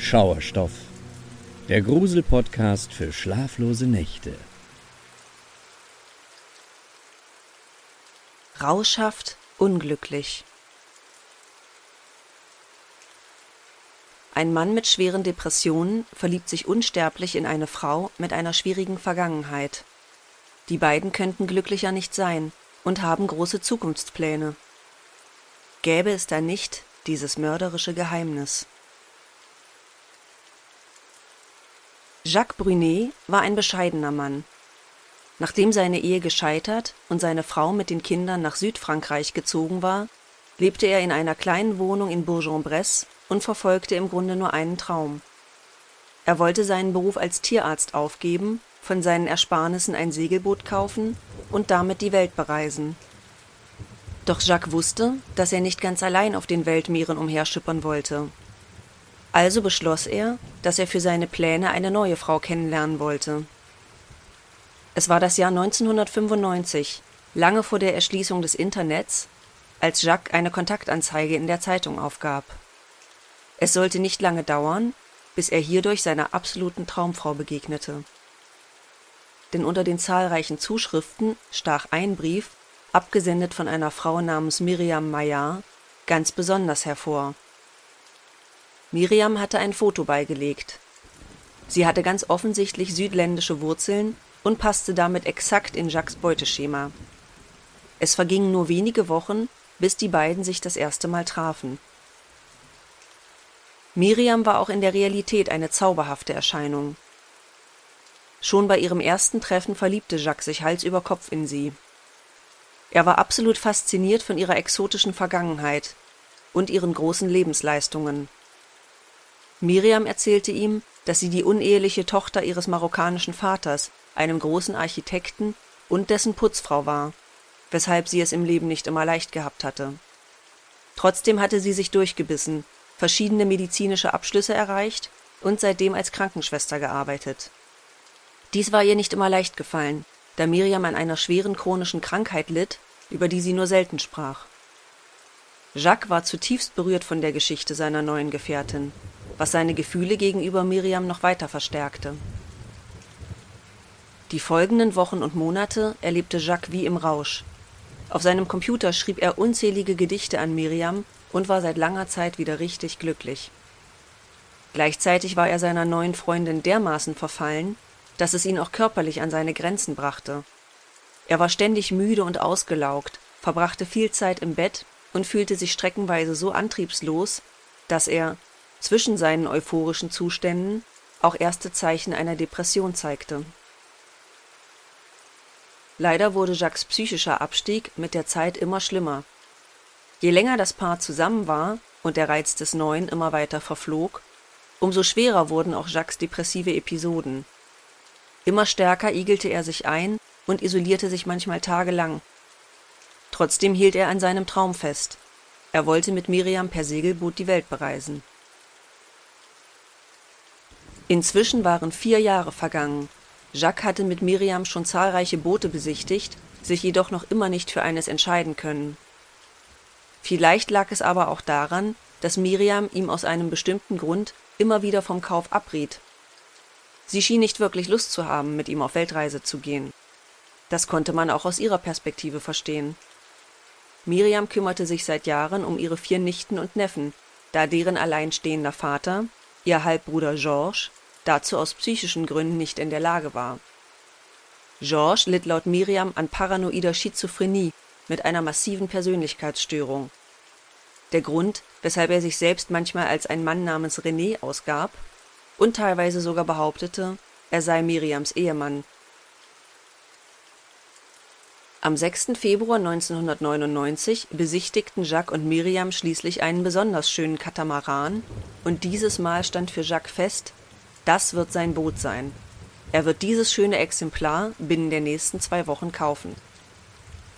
Schauerstoff, der Grusel-Podcast für schlaflose Nächte. Rauschhaft, unglücklich. Ein Mann mit schweren Depressionen verliebt sich unsterblich in eine Frau mit einer schwierigen Vergangenheit. Die beiden könnten glücklicher nicht sein und haben große Zukunftspläne. Gäbe es da nicht dieses mörderische Geheimnis? Jacques Brunet war ein bescheidener Mann. Nachdem seine Ehe gescheitert und seine Frau mit den Kindern nach Südfrankreich gezogen war, lebte er in einer kleinen Wohnung in Bourg-en-Bresse und verfolgte im Grunde nur einen Traum. Er wollte seinen Beruf als Tierarzt aufgeben, von seinen Ersparnissen ein Segelboot kaufen und damit die Welt bereisen. Doch Jacques wusste, dass er nicht ganz allein auf den Weltmeeren umherschippern wollte. Also beschloss er, dass er für seine Pläne eine neue Frau kennenlernen wollte. Es war das Jahr 1995, lange vor der Erschließung des Internets, als Jacques eine Kontaktanzeige in der Zeitung aufgab. Es sollte nicht lange dauern, bis er hierdurch seiner absoluten Traumfrau begegnete. Denn unter den zahlreichen Zuschriften stach ein Brief, abgesendet von einer Frau namens Miriam Maillard, ganz besonders hervor. Miriam hatte ein Foto beigelegt. Sie hatte ganz offensichtlich südländische Wurzeln und passte damit exakt in Jacques Beuteschema. Es vergingen nur wenige Wochen, bis die beiden sich das erste Mal trafen. Miriam war auch in der Realität eine zauberhafte Erscheinung. Schon bei ihrem ersten Treffen verliebte Jacques sich Hals über Kopf in sie. Er war absolut fasziniert von ihrer exotischen Vergangenheit und ihren großen Lebensleistungen. Miriam erzählte ihm, dass sie die uneheliche Tochter ihres marokkanischen Vaters, einem großen Architekten, und dessen Putzfrau war, weshalb sie es im Leben nicht immer leicht gehabt hatte. Trotzdem hatte sie sich durchgebissen, verschiedene medizinische Abschlüsse erreicht und seitdem als Krankenschwester gearbeitet. Dies war ihr nicht immer leicht gefallen, da Miriam an einer schweren chronischen Krankheit litt, über die sie nur selten sprach. Jacques war zutiefst berührt von der Geschichte seiner neuen Gefährtin was seine Gefühle gegenüber Miriam noch weiter verstärkte. Die folgenden Wochen und Monate erlebte Jacques wie im Rausch. Auf seinem Computer schrieb er unzählige Gedichte an Miriam und war seit langer Zeit wieder richtig glücklich. Gleichzeitig war er seiner neuen Freundin dermaßen verfallen, dass es ihn auch körperlich an seine Grenzen brachte. Er war ständig müde und ausgelaugt, verbrachte viel Zeit im Bett und fühlte sich streckenweise so antriebslos, dass er, zwischen seinen euphorischen Zuständen auch erste Zeichen einer Depression zeigte. Leider wurde Jacques psychischer Abstieg mit der Zeit immer schlimmer. Je länger das Paar zusammen war und der Reiz des Neuen immer weiter verflog, umso schwerer wurden auch Jacques depressive Episoden. Immer stärker igelte er sich ein und isolierte sich manchmal tagelang. Trotzdem hielt er an seinem Traum fest. Er wollte mit Miriam per Segelboot die Welt bereisen. Inzwischen waren vier Jahre vergangen. Jacques hatte mit Miriam schon zahlreiche Boote besichtigt, sich jedoch noch immer nicht für eines entscheiden können. Vielleicht lag es aber auch daran, dass Miriam ihm aus einem bestimmten Grund immer wieder vom Kauf abriet. Sie schien nicht wirklich Lust zu haben, mit ihm auf Weltreise zu gehen. Das konnte man auch aus ihrer Perspektive verstehen. Miriam kümmerte sich seit Jahren um ihre vier Nichten und Neffen, da deren alleinstehender Vater, ihr Halbbruder Georges, dazu aus psychischen Gründen nicht in der Lage war. Georges litt laut Miriam an paranoider Schizophrenie mit einer massiven Persönlichkeitsstörung. Der Grund, weshalb er sich selbst manchmal als ein Mann namens René ausgab und teilweise sogar behauptete, er sei Miriams Ehemann. Am 6. Februar 1999 besichtigten Jacques und Miriam schließlich einen besonders schönen Katamaran, und dieses Mal stand für Jacques fest, das wird sein Boot sein. Er wird dieses schöne Exemplar binnen der nächsten zwei Wochen kaufen.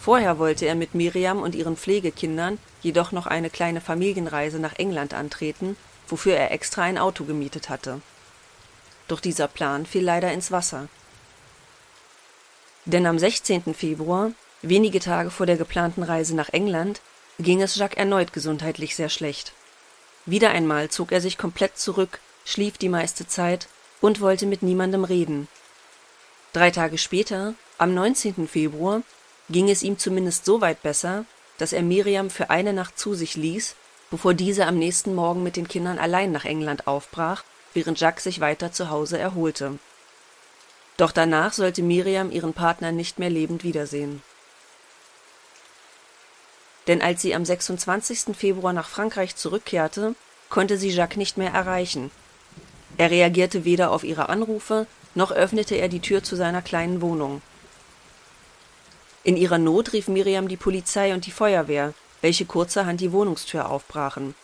Vorher wollte er mit Miriam und ihren Pflegekindern jedoch noch eine kleine Familienreise nach England antreten, wofür er extra ein Auto gemietet hatte. Doch dieser Plan fiel leider ins Wasser. Denn am 16. Februar, wenige Tage vor der geplanten Reise nach England, ging es Jacques erneut gesundheitlich sehr schlecht. Wieder einmal zog er sich komplett zurück schlief die meiste Zeit und wollte mit niemandem reden. Drei Tage später, am 19. Februar, ging es ihm zumindest so weit besser, dass er Miriam für eine Nacht zu sich ließ, bevor diese am nächsten Morgen mit den Kindern allein nach England aufbrach, während Jacques sich weiter zu Hause erholte. Doch danach sollte Miriam ihren Partner nicht mehr lebend wiedersehen. Denn als sie am 26. Februar nach Frankreich zurückkehrte, konnte sie Jacques nicht mehr erreichen. Er reagierte weder auf ihre Anrufe, noch öffnete er die Tür zu seiner kleinen Wohnung. In ihrer Not rief Miriam die Polizei und die Feuerwehr, welche kurzerhand die Wohnungstür aufbrachen.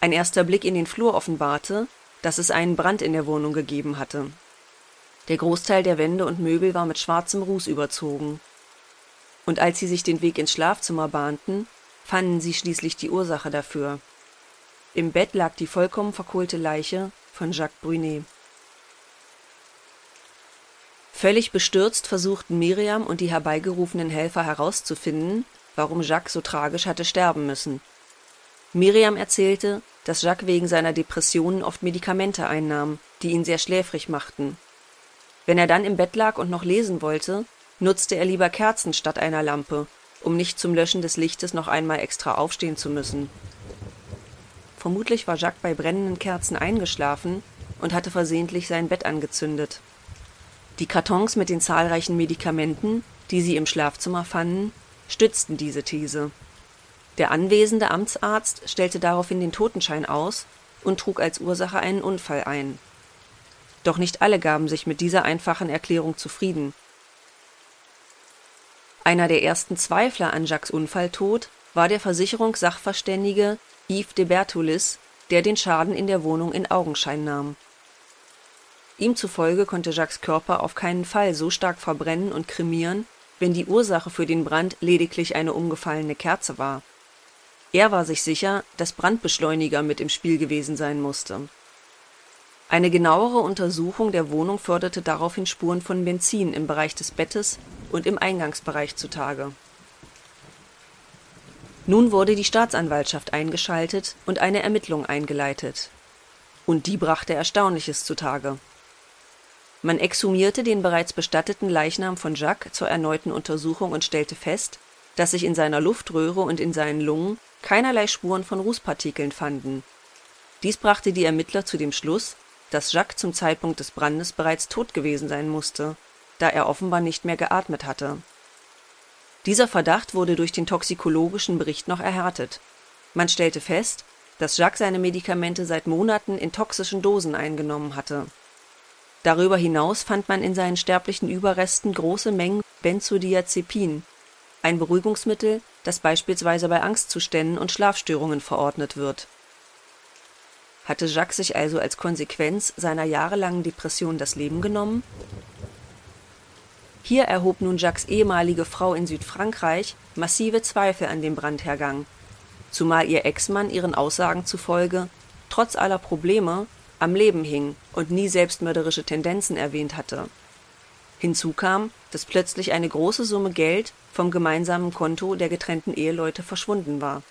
Ein erster Blick in den Flur offenbarte, dass es einen Brand in der Wohnung gegeben hatte. Der Großteil der Wände und Möbel war mit schwarzem Ruß überzogen. Und als sie sich den Weg ins Schlafzimmer bahnten, fanden sie schließlich die Ursache dafür. Im Bett lag die vollkommen verkohlte Leiche von Jacques Brunet. Völlig bestürzt versuchten Miriam und die herbeigerufenen Helfer herauszufinden, warum Jacques so tragisch hatte sterben müssen. Miriam erzählte, dass Jacques wegen seiner Depressionen oft Medikamente einnahm, die ihn sehr schläfrig machten. Wenn er dann im Bett lag und noch lesen wollte, nutzte er lieber Kerzen statt einer Lampe, um nicht zum Löschen des Lichtes noch einmal extra aufstehen zu müssen. Vermutlich war Jacques bei brennenden Kerzen eingeschlafen und hatte versehentlich sein Bett angezündet. Die Kartons mit den zahlreichen Medikamenten, die sie im Schlafzimmer fanden, stützten diese These. Der anwesende Amtsarzt stellte daraufhin den Totenschein aus und trug als Ursache einen Unfall ein. Doch nicht alle gaben sich mit dieser einfachen Erklärung zufrieden. Einer der ersten Zweifler an Jacques Unfalltod war der Versicherungssachverständige Yves de Bertoulis, der den Schaden in der Wohnung in Augenschein nahm. Ihm zufolge konnte Jacques Körper auf keinen Fall so stark verbrennen und kremieren, wenn die Ursache für den Brand lediglich eine umgefallene Kerze war. Er war sich sicher, dass Brandbeschleuniger mit im Spiel gewesen sein musste. Eine genauere Untersuchung der Wohnung förderte daraufhin Spuren von Benzin im Bereich des Bettes und im Eingangsbereich zutage. Nun wurde die Staatsanwaltschaft eingeschaltet und eine Ermittlung eingeleitet. Und die brachte Erstaunliches zutage. Man exhumierte den bereits bestatteten Leichnam von Jacques zur erneuten Untersuchung und stellte fest, dass sich in seiner Luftröhre und in seinen Lungen keinerlei Spuren von Rußpartikeln fanden. Dies brachte die Ermittler zu dem Schluss, dass Jacques zum Zeitpunkt des Brandes bereits tot gewesen sein musste, da er offenbar nicht mehr geatmet hatte. Dieser Verdacht wurde durch den toxikologischen Bericht noch erhärtet. Man stellte fest, dass Jacques seine Medikamente seit Monaten in toxischen Dosen eingenommen hatte Darüber hinaus fand man in seinen sterblichen Überresten große Mengen Benzodiazepin, ein Beruhigungsmittel, das beispielsweise bei Angstzuständen und Schlafstörungen verordnet wird. Hatte Jacques sich also als Konsequenz seiner jahrelangen Depression das Leben genommen? Hier erhob nun Jacques ehemalige Frau in Südfrankreich massive Zweifel an dem Brandhergang, zumal ihr Ex-Mann ihren Aussagen zufolge trotz aller Probleme am Leben hing und nie selbstmörderische Tendenzen erwähnt hatte. Hinzu kam, dass plötzlich eine große Summe Geld vom gemeinsamen Konto der getrennten Eheleute verschwunden war.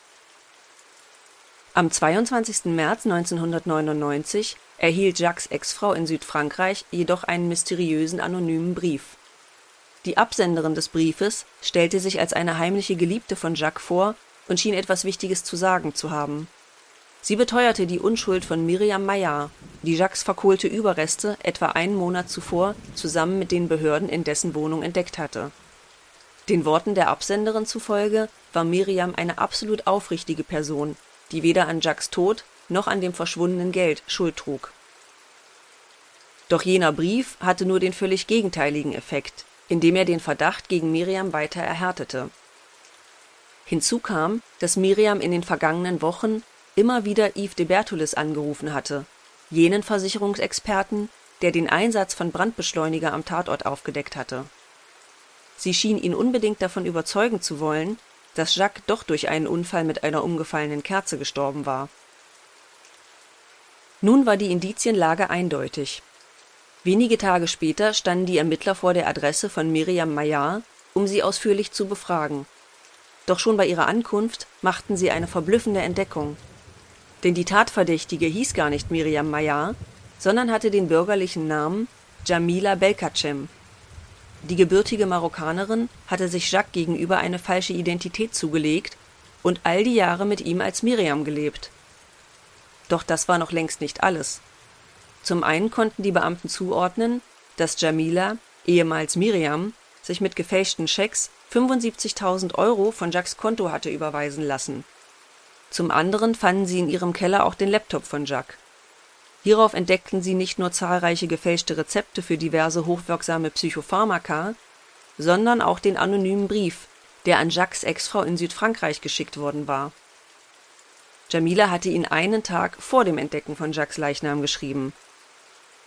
Am 22. März 1999 erhielt Jacques Ex-Frau in Südfrankreich jedoch einen mysteriösen anonymen Brief. Die Absenderin des Briefes stellte sich als eine heimliche Geliebte von Jacques vor und schien etwas Wichtiges zu sagen zu haben Sie beteuerte die Unschuld von Miriam Maillard, die Jacques verkohlte Überreste etwa einen Monat zuvor zusammen mit den Behörden in dessen Wohnung entdeckt hatte. Den Worten der Absenderin zufolge war Miriam eine absolut aufrichtige Person, die weder an Jacques Tod noch an dem verschwundenen Geld Schuld trug. Doch jener Brief hatte nur den völlig gegenteiligen Effekt, indem er den Verdacht gegen Miriam weiter erhärtete. Hinzu kam, dass Miriam in den vergangenen Wochen immer wieder Yves de Bertoulis angerufen hatte, jenen Versicherungsexperten, der den Einsatz von Brandbeschleuniger am Tatort aufgedeckt hatte. Sie schien ihn unbedingt davon überzeugen zu wollen, dass Jacques doch durch einen Unfall mit einer umgefallenen Kerze gestorben war. Nun war die Indizienlage eindeutig. Wenige Tage später standen die Ermittler vor der Adresse von Miriam Maillard, um sie ausführlich zu befragen. Doch schon bei ihrer Ankunft machten sie eine verblüffende Entdeckung Denn die Tatverdächtige hieß gar nicht Miriam Mayar, sondern hatte den bürgerlichen Namen Jamila Belkacem. Die gebürtige Marokkanerin hatte sich Jacques gegenüber eine falsche Identität zugelegt und all die Jahre mit ihm als Miriam gelebt. Doch das war noch längst nicht alles. Zum einen konnten die Beamten zuordnen, dass Jamila, ehemals Miriam, sich mit gefälschten Schecks 75.000 Euro von Jacques Konto hatte überweisen lassen. Zum anderen fanden sie in ihrem Keller auch den Laptop von Jacques. Hierauf entdeckten sie nicht nur zahlreiche gefälschte Rezepte für diverse hochwirksame Psychopharmaka, sondern auch den anonymen Brief, der an Jacques Ex-Frau in Südfrankreich geschickt worden war. Jamila hatte ihn einen Tag vor dem Entdecken von Jacques Leichnam geschrieben.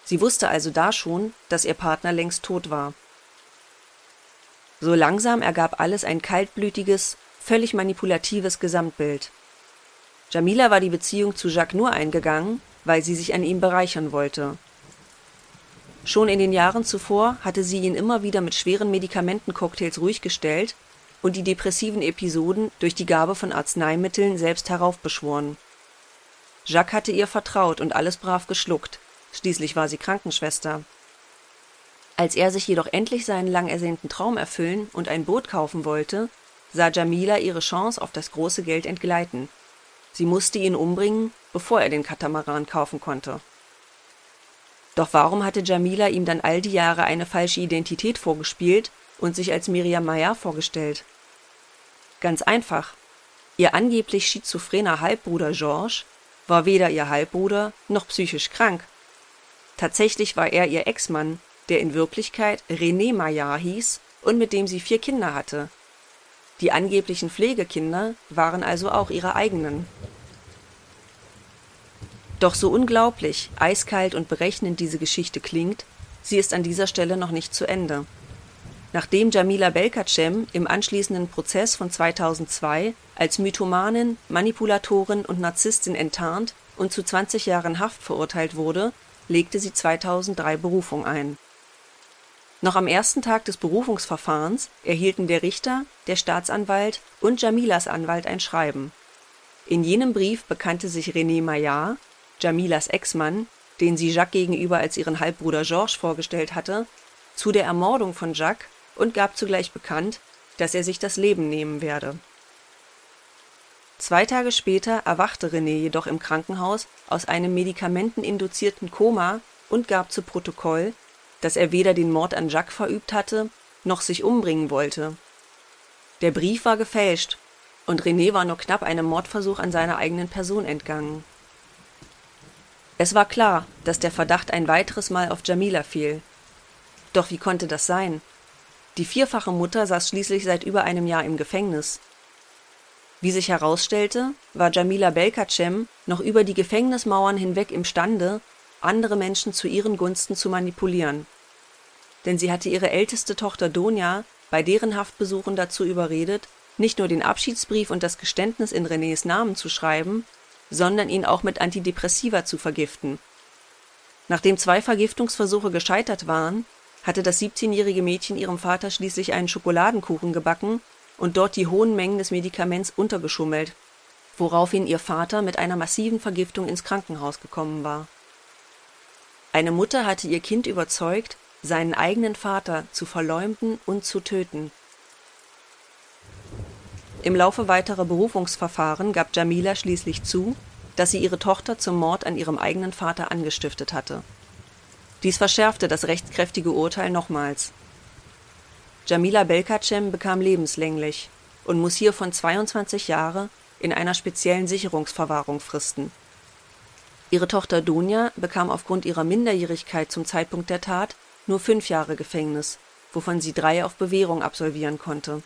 Sie wusste also da schon, dass ihr Partner längst tot war. So langsam ergab alles ein kaltblütiges, völlig manipulatives Gesamtbild. Jamila war die Beziehung zu Jacques nur eingegangen, weil sie sich an ihm bereichern wollte. Schon in den Jahren zuvor hatte sie ihn immer wieder mit schweren Medikamentencocktails ruhig gestellt und die depressiven Episoden durch die Gabe von Arzneimitteln selbst heraufbeschworen. Jacques hatte ihr vertraut und alles brav geschluckt, schließlich war sie Krankenschwester. Als er sich jedoch endlich seinen lang ersehnten Traum erfüllen und ein Boot kaufen wollte, sah Jamila ihre Chance auf das große Geld entgleiten. Sie musste ihn umbringen, bevor er den Katamaran kaufen konnte. Doch warum hatte Jamila ihm dann all die Jahre eine falsche Identität vorgespielt und sich als Miriam Mayar vorgestellt? Ganz einfach. Ihr angeblich schizophrener Halbbruder Georges war weder ihr Halbbruder noch psychisch krank. Tatsächlich war er ihr Ex-Mann, der in Wirklichkeit René Maillard hieß und mit dem sie vier Kinder hatte. Die angeblichen Pflegekinder waren also auch ihre eigenen. Doch so unglaublich, eiskalt und berechnend diese Geschichte klingt, sie ist an dieser Stelle noch nicht zu Ende. Nachdem Jamila Belkacem im anschließenden Prozess von 2002 als Mythomanin, Manipulatorin und Narzisstin enttarnt und zu 20 Jahren Haft verurteilt wurde, legte sie 2003 Berufung ein. Noch am ersten Tag des Berufungsverfahrens erhielten der Richter, der Staatsanwalt und Jamilas Anwalt ein Schreiben. In jenem Brief bekannte sich René Maillard Jamilas Ex-Mann, den sie Jacques gegenüber als ihren Halbbruder Georges vorgestellt hatte, zu der Ermordung von Jacques und gab zugleich bekannt, dass er sich das Leben nehmen werde. Zwei Tage später erwachte René jedoch im Krankenhaus aus einem medikamenteninduzierten Koma und gab zu Protokoll, dass er weder den Mord an Jacques verübt hatte, noch sich umbringen wollte. Der Brief war gefälscht, und René war nur knapp einem Mordversuch an seiner eigenen Person entgangen es war klar, dass der Verdacht ein weiteres Mal auf Jamila fiel. Doch wie konnte das sein? Die vierfache Mutter saß schließlich seit über einem Jahr im Gefängnis. Wie sich herausstellte, war Jamila Belkacem noch über die Gefängnismauern hinweg imstande, andere Menschen zu ihren Gunsten zu manipulieren. Denn sie hatte ihre älteste Tochter Donja bei deren Haftbesuchen dazu überredet, nicht nur den Abschiedsbrief und das Geständnis in Renés Namen zu schreiben, sondern ihn auch mit Antidepressiva zu vergiften. Nachdem zwei Vergiftungsversuche gescheitert waren, hatte das 17-jährige Mädchen ihrem Vater schließlich einen Schokoladenkuchen gebacken und dort die hohen Mengen des Medikaments untergeschummelt, woraufhin ihr Vater mit einer massiven Vergiftung ins Krankenhaus gekommen war. Eine Mutter hatte ihr Kind überzeugt, seinen eigenen Vater zu verleumden und zu töten im Laufe weiterer Berufungsverfahren gab Jamila schließlich zu, dass sie ihre Tochter zum Mord an ihrem eigenen Vater angestiftet hatte. Dies verschärfte das rechtskräftige Urteil nochmals. Jamila Belkacem bekam lebenslänglich und muss hiervon 22 Jahre in einer speziellen Sicherungsverwahrung fristen. Ihre Tochter Dunja bekam aufgrund ihrer Minderjährigkeit zum Zeitpunkt der Tat nur fünf Jahre Gefängnis, wovon sie drei auf Bewährung absolvieren konnte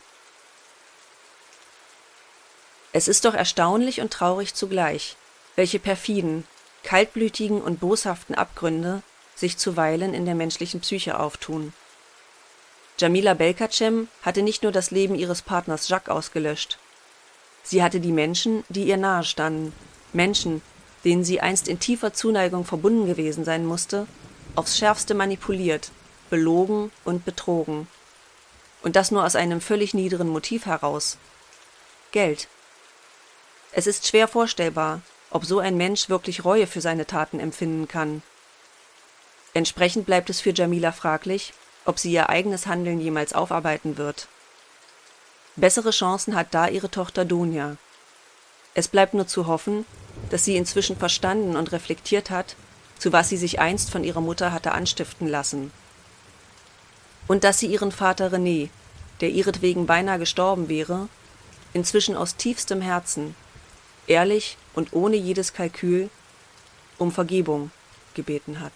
es ist doch erstaunlich und traurig zugleich, welche perfiden, kaltblütigen und boshaften Abgründe sich zuweilen in der menschlichen Psyche auftun. Jamila Belkacem hatte nicht nur das Leben ihres Partners Jacques ausgelöscht. Sie hatte die Menschen, die ihr nahestanden, Menschen, denen sie einst in tiefer Zuneigung verbunden gewesen sein musste, aufs schärfste manipuliert, belogen und betrogen. Und das nur aus einem völlig niederen Motiv heraus. Geld. Es ist schwer vorstellbar, ob so ein Mensch wirklich Reue für seine Taten empfinden kann. Entsprechend bleibt es für Jamila fraglich, ob sie ihr eigenes Handeln jemals aufarbeiten wird. Bessere Chancen hat da ihre Tochter Dunja. Es bleibt nur zu hoffen, dass sie inzwischen verstanden und reflektiert hat, zu was sie sich einst von ihrer Mutter hatte anstiften lassen. Und dass sie ihren Vater René, der ihretwegen beinahe gestorben wäre, inzwischen aus tiefstem Herzen, ehrlich und ohne jedes Kalkül, um Vergebung gebeten hat.